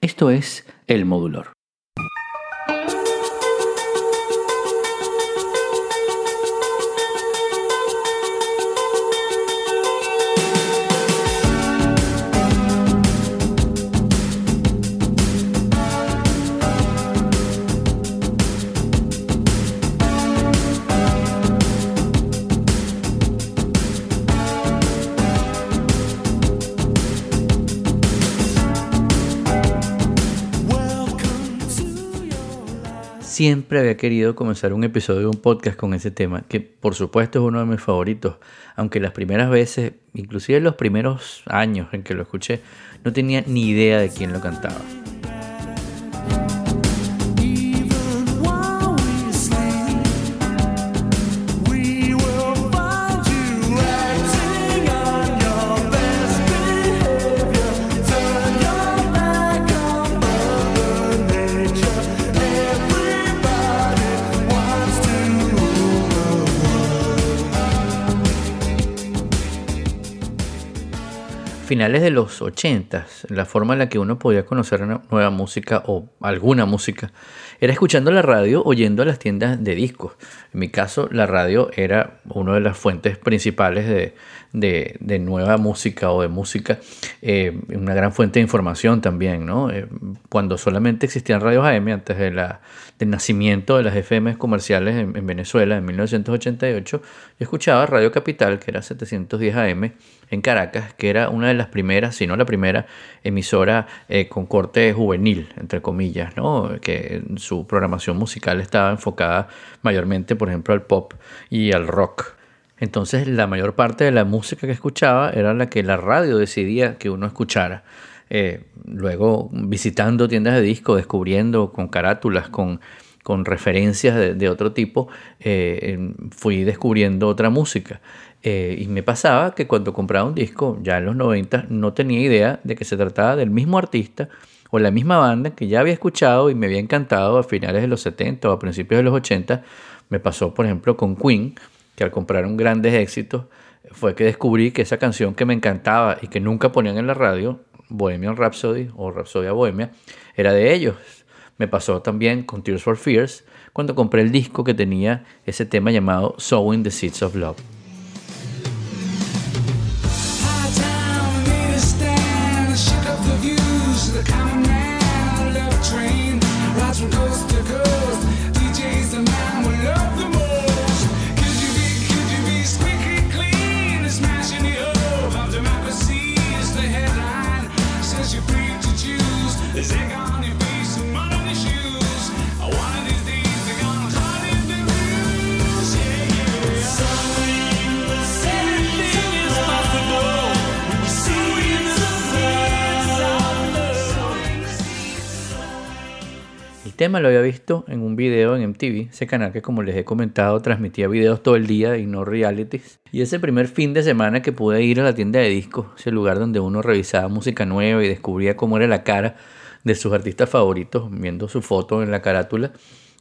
Esto es El Modulor. Siempre había querido comenzar un episodio de un podcast con ese tema, que por supuesto es uno de mis favoritos, aunque las primeras veces, inclusive los primeros años en que lo escuché, no tenía ni idea de quién lo cantaba. Finales de los 80, la forma en la que uno podía conocer nueva música o alguna música era escuchando la radio, oyendo a las tiendas de discos. En mi caso, la radio era una de las fuentes principales de, de, nueva música o de música, eh, una gran fuente de información también, ¿no? Eh, cuando solamente existían radios AM antes de la, del nacimiento de las FM comerciales en, en, Venezuela en 1988, yo escuchaba Radio Capital, que era 710 AM, en Caracas, que era una de las primeras, si no la primera, emisora eh, con corte juvenil, entre comillas, que su programación musical estaba enfocada mayormente, por ejemplo, al pop y al rock. Entonces la mayor parte de la música que escuchaba era la que la radio decidía que uno escuchara. Eh, luego visitando tiendas de disco, descubriendo con carátulas, con, con referencias de, otro tipo, eh, fui descubriendo otra música. Eh, y me pasaba que cuando compraba un disco, ya en los 90, no tenía idea de que se trataba del mismo artista o la misma banda que ya había escuchado y me había encantado a finales de los 70 o a principios de los 80. Me pasó, por ejemplo, con Queen, que al comprar un grandes éxitos fue que descubrí que esa canción que me encantaba y que nunca ponían en la radio, Bohemian Rhapsody o Rhapsody Bohemia, era de ellos. Me pasó también con Tears for Fears cuando compré el disco que tenía ese tema llamado Sowing the Seeds of Love. Tema lo había visto en un video en MTV, ese canal que como les he comentado transmitía videos todo el día y no realities. Y ese primer fin de semana que pude ir a la tienda de discos, ese lugar donde uno revisaba música nueva y descubría cómo era la cara de sus artistas favoritos, viendo su foto en la carátula,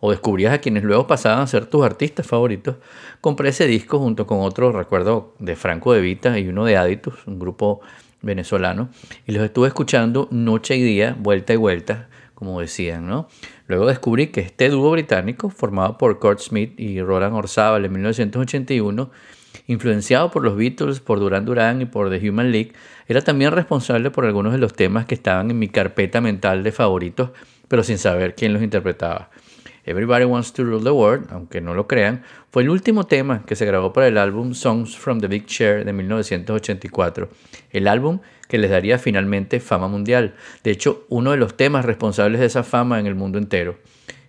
o descubrías a quienes luego pasaban a ser tus artistas favoritos, compré ese disco junto con otro, recuerdo, de Franco de Vita y uno de Aditus, un grupo venezolano, y los estuve escuchando noche y día, vuelta y vuelta, como decían, ¿no? Luego descubrí que este dúo británico, formado por Kurt Smith y Roland Orzabal en 1981, influenciado por los Beatles, por Duran Duran y por The Human League, era también responsable por algunos de los temas que estaban en mi carpeta mental de favoritos, pero sin saber quién los interpretaba. Everybody Wants to Rule the World, aunque no lo crean, fue el último tema que se grabó para el álbum Songs from the Big Chair de 1984, el álbum que les daría finalmente fama mundial. De hecho, uno de los temas responsables de esa fama en el mundo entero.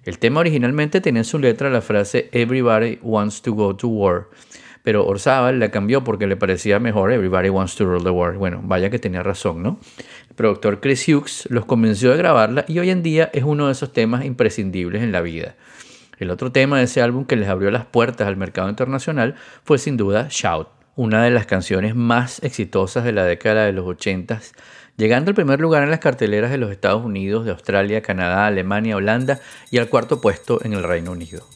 El tema originalmente tenía en su letra la frase Everybody wants to go to war, pero Orzabal la cambió porque le parecía mejor Everybody wants to rule the world. Bueno, vaya que tenía razón, ¿no? El productor Chris Hughes los convenció de grabarla y hoy en día es uno de esos temas imprescindibles en la vida. El otro tema de ese álbum que les abrió las puertas al mercado internacional fue sin duda Shout una de las canciones más exitosas de la década de los 80, llegando al primer lugar en las carteleras de los Estados Unidos, de Australia, Canadá, Alemania, Holanda y al cuarto puesto en el Reino Unido.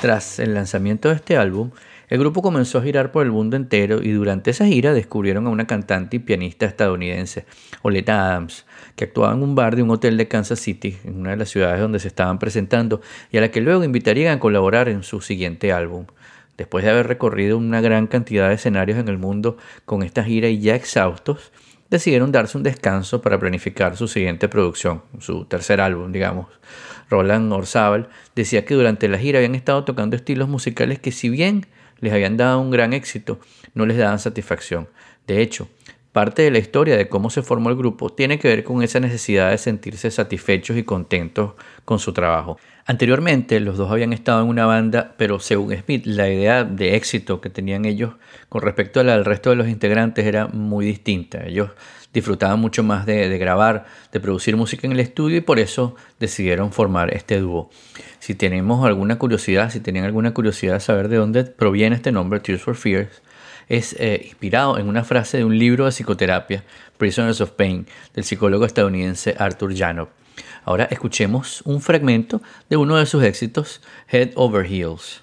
Tras el lanzamiento de este álbum, el grupo comenzó a girar por el mundo entero y durante esa gira descubrieron a una cantante y pianista estadounidense, Oleta Adams, que actuaba en un bar de un hotel de Kansas City, en una de las ciudades donde se estaban presentando, y a la que luego invitarían a colaborar en su siguiente álbum. Después de haber recorrido una gran cantidad de escenarios en el mundo con esta gira y ya exhaustos, decidieron darse un descanso para planificar su siguiente producción, su tercer álbum, digamos. Roland Orzabal decía que durante la gira habían estado tocando estilos musicales que si bien les habían dado un gran éxito, no les daban satisfacción. De hecho, parte de la historia de cómo se formó el grupo tiene que ver con esa necesidad de sentirse satisfechos y contentos con su trabajo. Anteriormente los dos habían estado en una banda, pero según Smith la idea de éxito que tenían ellos con respecto a la del resto de los integrantes era muy distinta. Ellos disfrutaban mucho más de, de, grabar, de producir música en el estudio y por eso decidieron formar este dúo. Si tenemos alguna curiosidad, si tenían alguna curiosidad de saber de dónde proviene este nombre, Tears for Fears, es eh, inspirado en una frase de un libro de psicoterapia, Prisoners of Pain, del psicólogo estadounidense Arthur Janov. Ahora escuchemos un fragmento de uno de sus éxitos, Head Over Heels.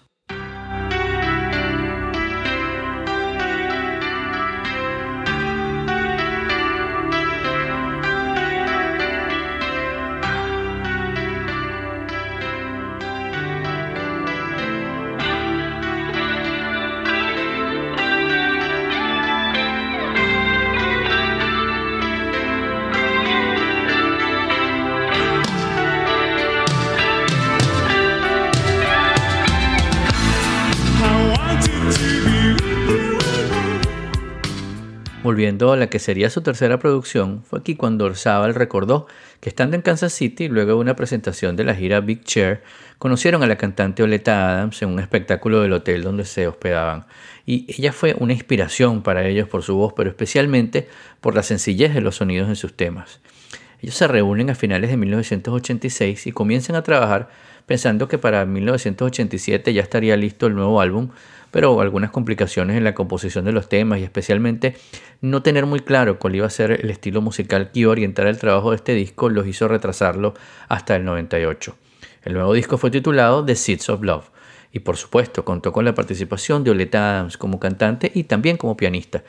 Volviendo a la que sería su tercera producción, fue aquí cuando Orzabal recordó que estando en Kansas City, luego de una presentación de la gira Big Chair, conocieron a la cantante Oleta Adams en un espectáculo del hotel donde se hospedaban. Y ella fue una inspiración para ellos por su voz, pero especialmente por la sencillez de los sonidos en sus temas. Ellos se reúnen a finales de 1986 y comienzan a trabajar pensando que para 1987 ya estaría listo el nuevo álbum, pero algunas complicaciones en la composición de los temas y especialmente no tener muy claro cuál iba a ser el estilo musical que iba a orientar el trabajo de este disco los hizo retrasarlo hasta el 98. El nuevo disco fue titulado The Seeds of Love y por supuesto contó con la participación de Oleta Adams como cantante y también como pianista.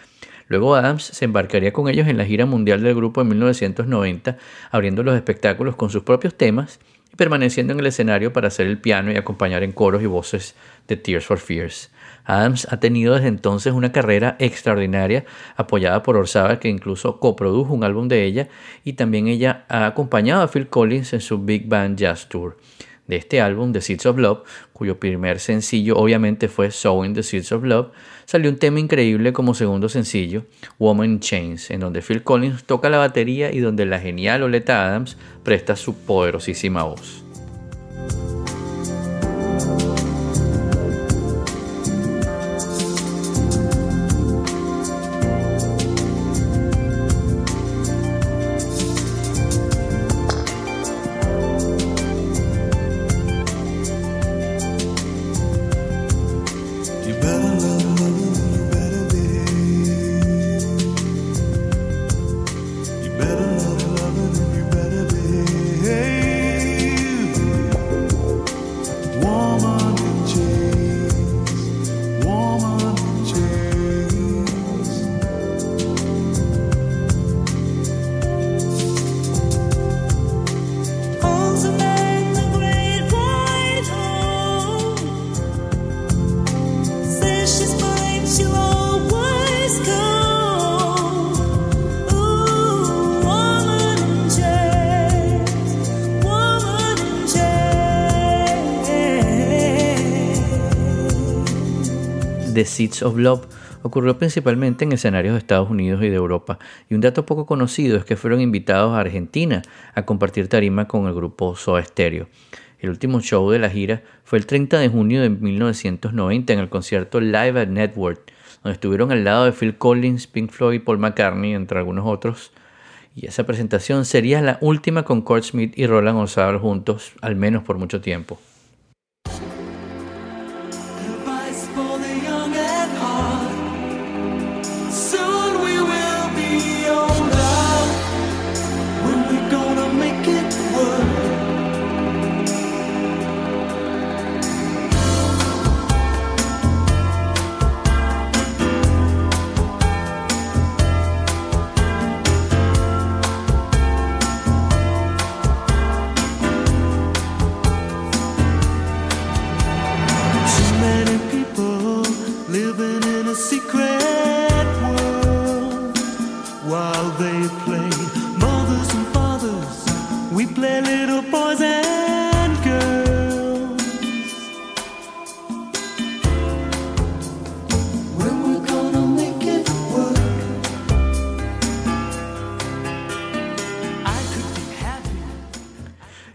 Luego Adams se embarcaría con ellos en la gira mundial del grupo en 1990, abriendo los espectáculos con sus propios temas permaneciendo en el escenario para hacer el piano y acompañar en coros y voces de Tears for Fears. Adams ha tenido desde entonces una carrera extraordinaria, apoyada por Orzabal, que incluso coprodujo un álbum de ella, y también ella ha acompañado a Phil Collins en su Big Band Jazz Tour. De este álbum, The Seeds of Love, cuyo primer sencillo obviamente fue Sowing the Seeds of Love, salió un tema increíble como segundo sencillo, Woman in Chains, en donde Phil Collins toca la batería y donde la genial Oleta Adams presta su poderosísima voz. The Seeds of Love ocurrió principalmente en escenarios de Estados Unidos y de Europa, y un dato poco conocido es que fueron invitados a Argentina a compartir tarima con el grupo Soda Stereo. El último show de la gira fue el 30 de junio de 1990 en el concierto Live at Network, donde estuvieron al lado de Phil Collins, Pink Floyd y Paul McCartney, entre algunos otros. Y esa presentación sería la última con Kurt Smith y Roland Orzabal juntos, al menos por mucho tiempo.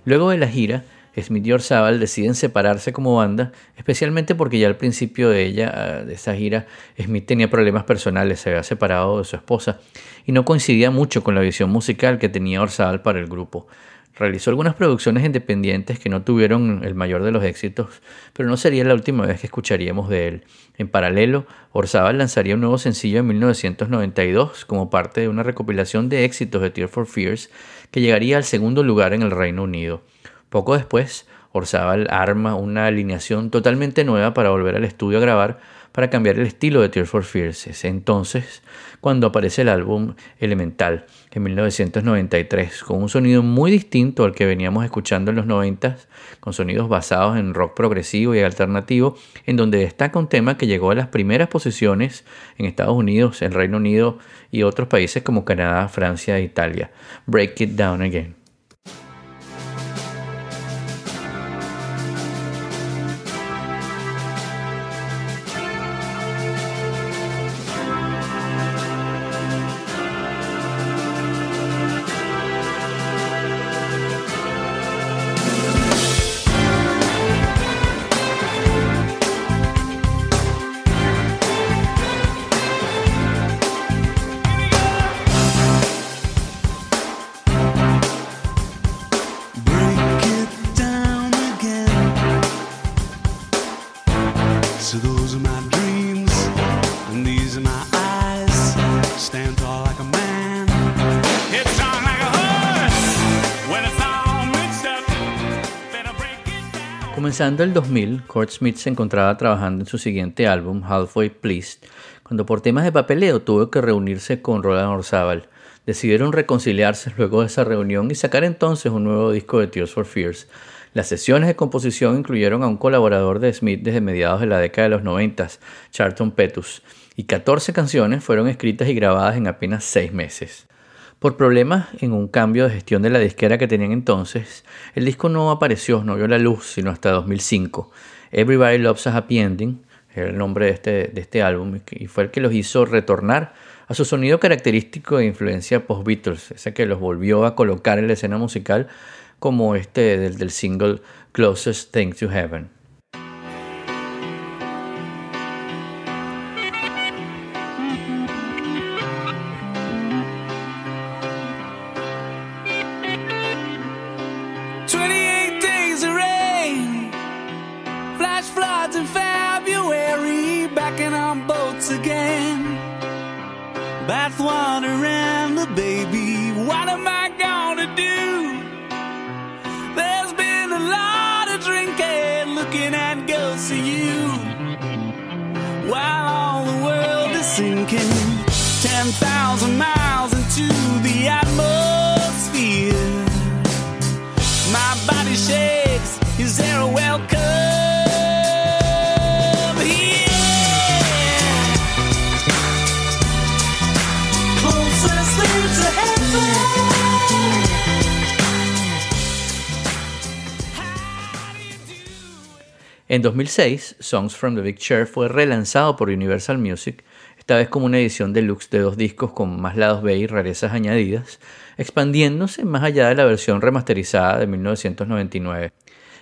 Luego de la gira, Smith y Orzabal deciden separarse como banda, especialmente porque ya al principio de ella, ah, de esa gira, Smith tenía problemas personales, se había separado de su esposa y no coincidía mucho con la visión musical que tenía Orzabal para el grupo. Realizó algunas producciones independientes que no tuvieron el mayor de los éxitos, pero no sería la última vez que escucharíamos de él. En paralelo, Orzabal lanzaría un nuevo sencillo en 1992 como parte de una recopilación de éxitos de Tear for Fears que llegaría al segundo lugar en el Reino Unido. Poco después, Orzabal arma una alineación totalmente nueva para volver al estudio a grabar para cambiar el estilo de Tears for Fears. Es entonces cuando aparece el álbum Elemental en 1993, con un sonido muy distinto al que veníamos escuchando en los 90, con sonidos basados en rock progresivo y alternativo, en donde destaca un tema que llegó a las primeras posiciones en Estados Unidos, el Reino Unido y otros países como Canadá, Francia e Italia. Break It Down Again. Comenzando el 2000, Kurt Smith se encontraba trabajando en su siguiente álbum, Halfway Pleased, cuando por temas de papeleo tuvo que reunirse con Roland Orzabal. Decidieron reconciliarse luego de esa reunión y sacar entonces un nuevo disco de Tears for Fears. Las sesiones de composición incluyeron a un colaborador de Smith desde mediados de la década de los 90, Charlton Petus, y 14 canciones fueron escritas y grabadas en apenas 6 meses. Por problemas en un cambio de gestión de la disquera que tenían entonces, el disco no apareció, no vio la luz, sino hasta 2005. Everybody Loves a Happy Ending, el nombre de este, de este álbum, y fue el que los hizo retornar a su sonido característico de influencia post-Beatles, ese que los volvió a colocar en la escena musical como este del, del single Closest Thing to Heaven. Sinking. Ten thousand miles into the atmosphere. My body shakes. Is there a welcome? En 2006, Songs from the Big Chair fue relanzado por Universal Music, esta vez como una edición deluxe de dos discos con más lados B y rarezas añadidas, expandiéndose más allá de la versión remasterizada de 1999.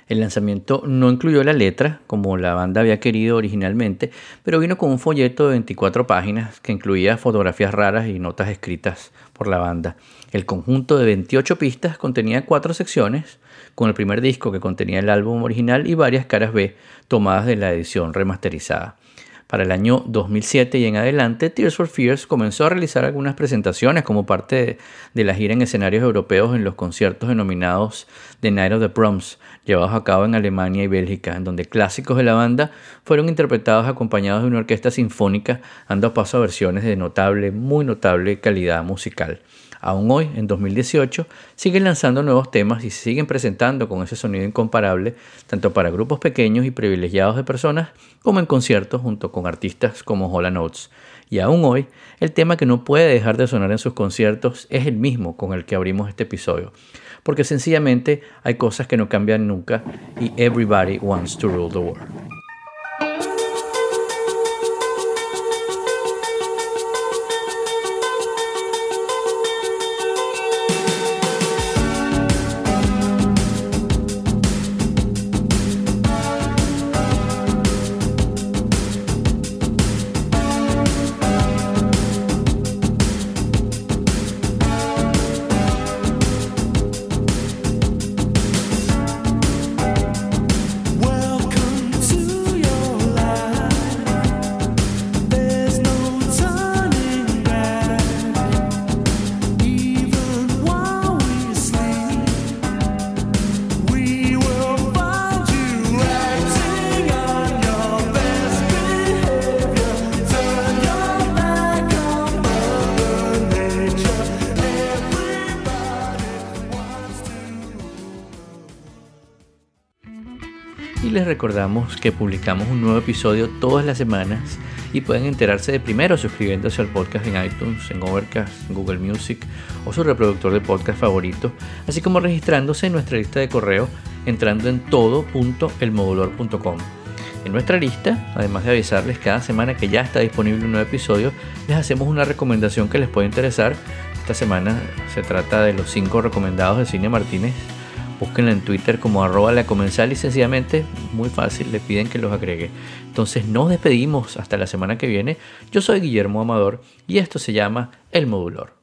El lanzamiento no incluyó la letra, como la banda había querido originalmente, pero vino con un folleto de 24 páginas que incluía fotografías raras y notas escritas por la banda. El conjunto de 28 pistas contenía cuatro secciones, con el primer disco que contenía el álbum original y varias caras B tomadas de la edición remasterizada. Para el año 2007 y en adelante, Tears for Fears comenzó a realizar algunas presentaciones como parte de, la gira en escenarios europeos en los conciertos denominados The Night of the Proms, llevados a cabo en Alemania y Bélgica, en donde clásicos de la banda fueron interpretados acompañados de una orquesta sinfónica, dando paso a versiones de notable, muy notable calidad musical. Aún hoy, en 2018, siguen lanzando nuevos temas y se siguen presentando con ese sonido incomparable, tanto para grupos pequeños y privilegiados de personas, como en conciertos junto con artistas como Hola Notes. Y aún hoy, el tema que no puede dejar de sonar en sus conciertos es el mismo con el que abrimos este episodio. Porque sencillamente hay cosas que no cambian nunca y everybody wants to rule the world. Recordamos que publicamos un nuevo episodio todas las semanas y pueden enterarse de primero suscribiéndose al podcast en iTunes, en Overcast, en Google Music o su reproductor de podcast favorito, así como registrándose en nuestra lista de correo entrando en todo.elmodulor.com. En nuestra lista, además de avisarles cada semana que ya está disponible un nuevo episodio, les hacemos una recomendación que les puede interesar. Esta semana se trata de los 5 recomendados de Cine Martínez Búsquenla en Twitter como arroba la comensal y sencillamente, muy fácil, le piden que los agregue. Entonces nos despedimos hasta la semana que viene. Yo soy Guillermo Amador y esto se llama El Modulor.